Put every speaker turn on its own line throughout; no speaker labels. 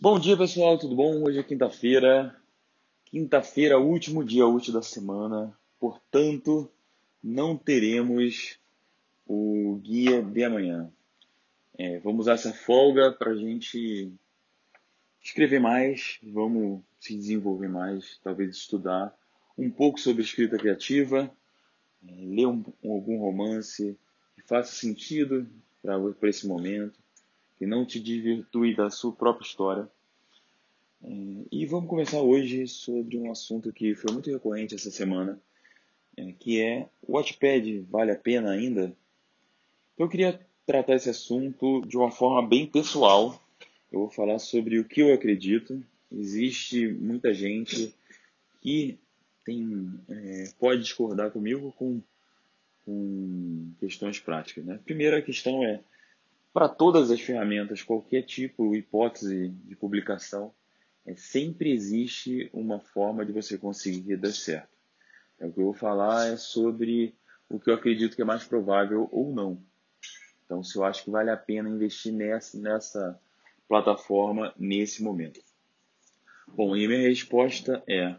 Bom dia pessoal, tudo bom? Hoje é quinta-feira. Quinta-feira, último dia útil da semana. Portanto, não teremos o guia de amanhã. É, vamos usar essa folga para a gente escrever mais, vamos se desenvolver mais, talvez estudar um pouco sobre escrita criativa, é, ler um, algum romance que faça sentido para esse momento, que não te desvirtue da sua própria história. É, e vamos começar hoje sobre um assunto que foi muito recorrente essa semana, é, que é o Watchpad vale a pena ainda? Então eu queria tratar esse assunto de uma forma bem pessoal. Eu vou falar sobre o que eu acredito. Existe muita gente que tem, é, pode discordar comigo com, com questões práticas. Né? A primeira questão é, para todas as ferramentas, qualquer tipo, hipótese de publicação, é, sempre existe uma forma de você conseguir dar certo. É, o que eu vou falar é sobre o que eu acredito que é mais provável ou não. Então, se eu acho que vale a pena investir nessa, nessa plataforma nesse momento. Bom, e a minha resposta é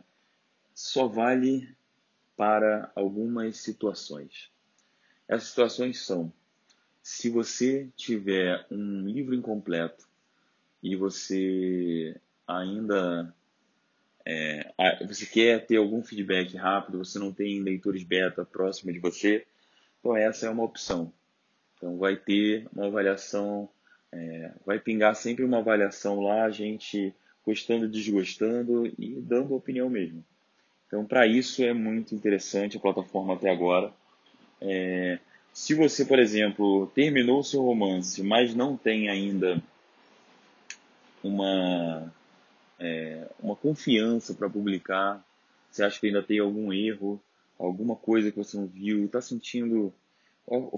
só vale para algumas situações. Essas situações são: se você tiver um livro incompleto e você ainda é, você quer ter algum feedback rápido, você não tem leitores beta próximo de você, então essa é uma opção. Então vai ter uma avaliação, é, vai pingar sempre uma avaliação lá, a gente gostando, desgostando e dando opinião mesmo. Então, para isso é muito interessante a plataforma até agora. É, se você, por exemplo, terminou o seu romance, mas não tem ainda uma, é, uma confiança para publicar, você acha que ainda tem algum erro, alguma coisa que você não viu, está sentindo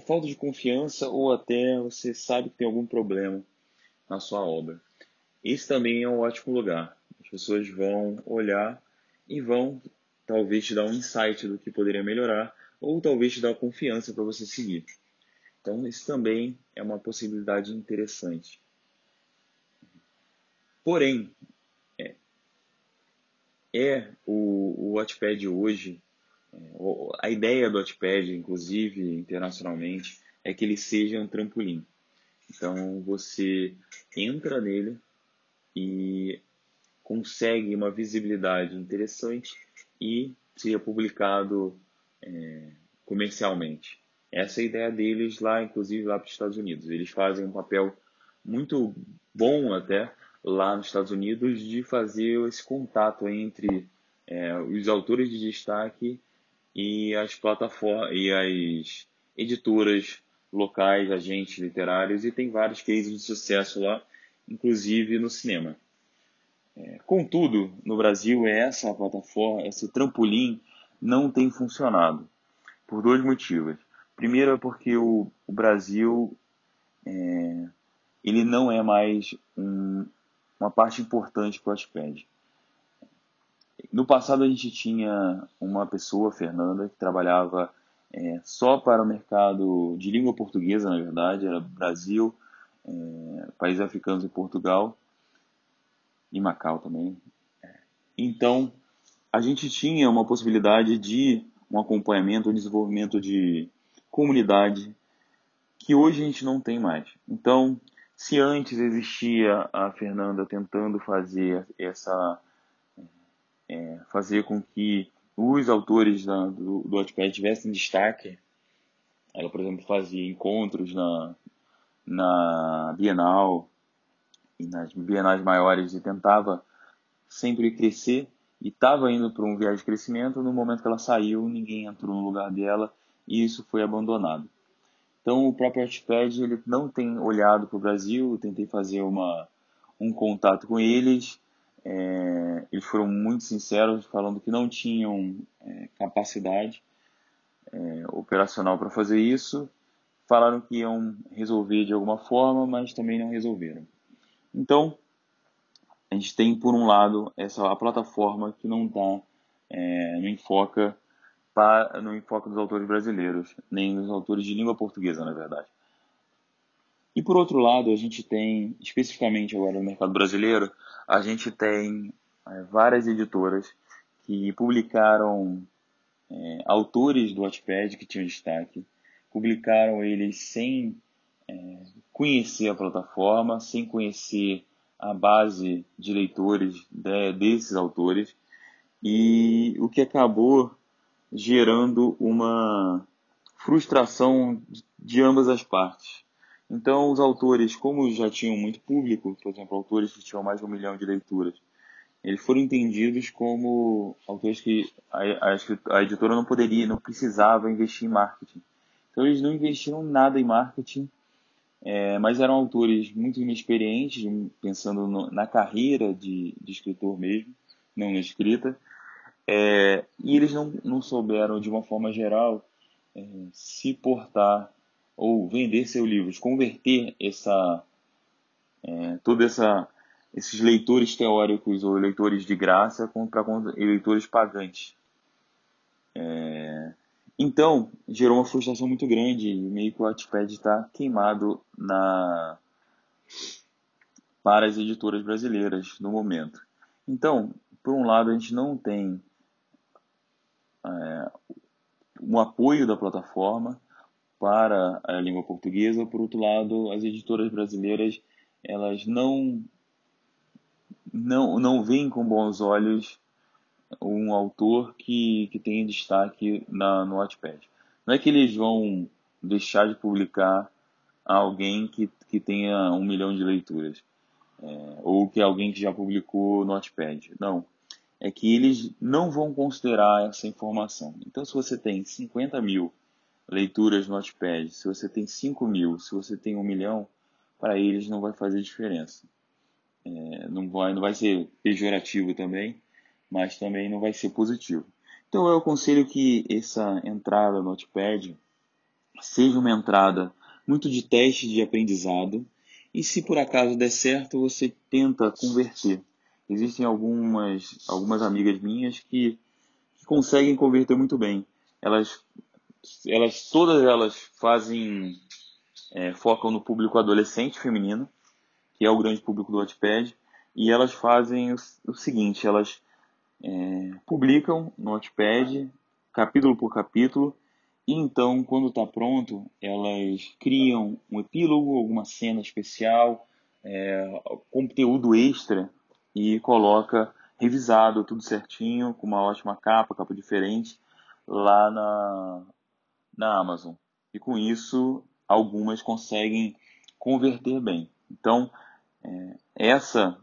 falta de confiança ou até você sabe que tem algum problema na sua obra. Esse também é um ótimo lugar. As pessoas vão olhar e vão talvez te dar um insight do que poderia melhorar, ou talvez te dar confiança para você seguir. Então, isso também é uma possibilidade interessante. Porém, é, é o, o Watchpad hoje, é, a ideia do Watchpad, inclusive internacionalmente, é que ele seja um trampolim. Então, você entra nele e consegue uma visibilidade interessante e seria publicado é, comercialmente. Essa é a ideia deles lá, inclusive lá para os Estados Unidos. Eles fazem um papel muito bom até lá nos Estados Unidos de fazer esse contato entre é, os autores de destaque e as plataformas e as editoras locais, agentes literários e tem vários cases de sucesso lá, inclusive no cinema. É, contudo, no Brasil, essa plataforma, esse trampolim, não tem funcionado por dois motivos. Primeiro é porque o, o Brasil é, ele não é mais um, uma parte importante para o Watchpad. No passado a gente tinha uma pessoa, Fernanda, que trabalhava é, só para o mercado de língua portuguesa, na verdade, era Brasil, é, países africanos e Portugal, e Macau também. Então, a gente tinha uma possibilidade de um acompanhamento, um desenvolvimento de comunidade que hoje a gente não tem mais. Então, se antes existia a Fernanda tentando fazer essa é, fazer com que os autores da, do, do Wattpad tivessem destaque, ela, por exemplo, fazia encontros na, na Bienal, e nas bienais maiores e tentava sempre crescer e estava indo para um viagem de crescimento, no momento que ela saiu, ninguém entrou no lugar dela e isso foi abandonado. Então o próprio Artpad ele não tem olhado para o Brasil, eu tentei fazer uma, um contato com eles, é, eles foram muito sinceros falando que não tinham é, capacidade é, operacional para fazer isso, falaram que iam resolver de alguma forma, mas também não resolveram. Então, gente tem, por um lado, essa a plataforma que não está é, no enfoca para, no enfoque dos autores brasileiros, nem dos autores de língua portuguesa, na verdade. E por outro lado, a gente tem, especificamente agora no mercado brasileiro, a gente tem é, várias editoras que publicaram é, autores do Wattpad que tinham destaque, publicaram eles sem é, conhecer a plataforma, sem conhecer a base de leitores de, desses autores, e o que acabou gerando uma frustração de ambas as partes. Então, os autores, como já tinham muito público, por exemplo, autores que tinham mais de um milhão de leituras, eles foram entendidos como autores que a, a, a editora não poderia, não precisava investir em marketing. Então, eles não investiram nada em marketing, é, mas eram autores muito inexperientes, pensando no, na carreira de, de, escritor mesmo, não na escrita, é, e eles não, não souberam, de uma forma geral, é, se portar ou vender seus livros, converter essa é, toda essa esses leitores teóricos ou leitores de graça para leitores pagantes. É, então, gerou uma frustração muito grande e meio que o Wattpad está queimado na, para as editoras brasileiras no momento. Então, por um lado, a gente não tem é, um apoio da plataforma para a língua portuguesa, por outro lado, as editoras brasileiras elas não não não veem com bons olhos um autor que, que tem destaque na, no Wattpad. Não é que eles vão deixar de publicar alguém que, que tenha um milhão de leituras, é, ou que alguém que já publicou no Wattpad. Não é que eles não vão considerar essa informação. Então, se você tem 50 mil leituras no Notepad, se você tem 5 mil, se você tem 1 milhão, para eles não vai fazer diferença. É, não, vai, não vai ser pejorativo também, mas também não vai ser positivo. Então, eu aconselho que essa entrada no Notepad seja uma entrada muito de teste de aprendizado, e se por acaso der certo, você tenta converter existem algumas, algumas amigas minhas que, que conseguem converter muito bem. Elas, elas todas elas fazem, é, focam no público adolescente feminino, que é o grande público do Wattpad, e elas fazem o, o seguinte, elas é, publicam no Wattpad, capítulo por capítulo, e então, quando está pronto, elas criam um epílogo, alguma cena especial, é, conteúdo extra e coloca revisado, tudo certinho, com uma ótima capa, capa diferente, lá na, na Amazon. E com isso, algumas conseguem converter bem. Então, é, essa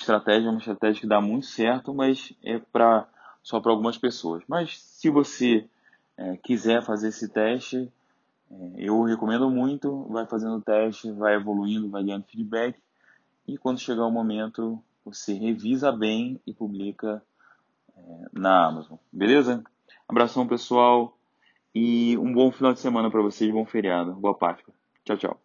estratégia é uma estratégia que dá muito certo, mas é pra, só para algumas pessoas. Mas se você é, quiser fazer esse teste, é, eu recomendo muito. Vai fazendo o teste, vai evoluindo, vai ganhando feedback. E quando chegar o momento, você revisa bem e publica é, na Amazon. Beleza? Abração, pessoal. E um bom final de semana para vocês, bom feriado. Boa Páscoa. Tchau, tchau.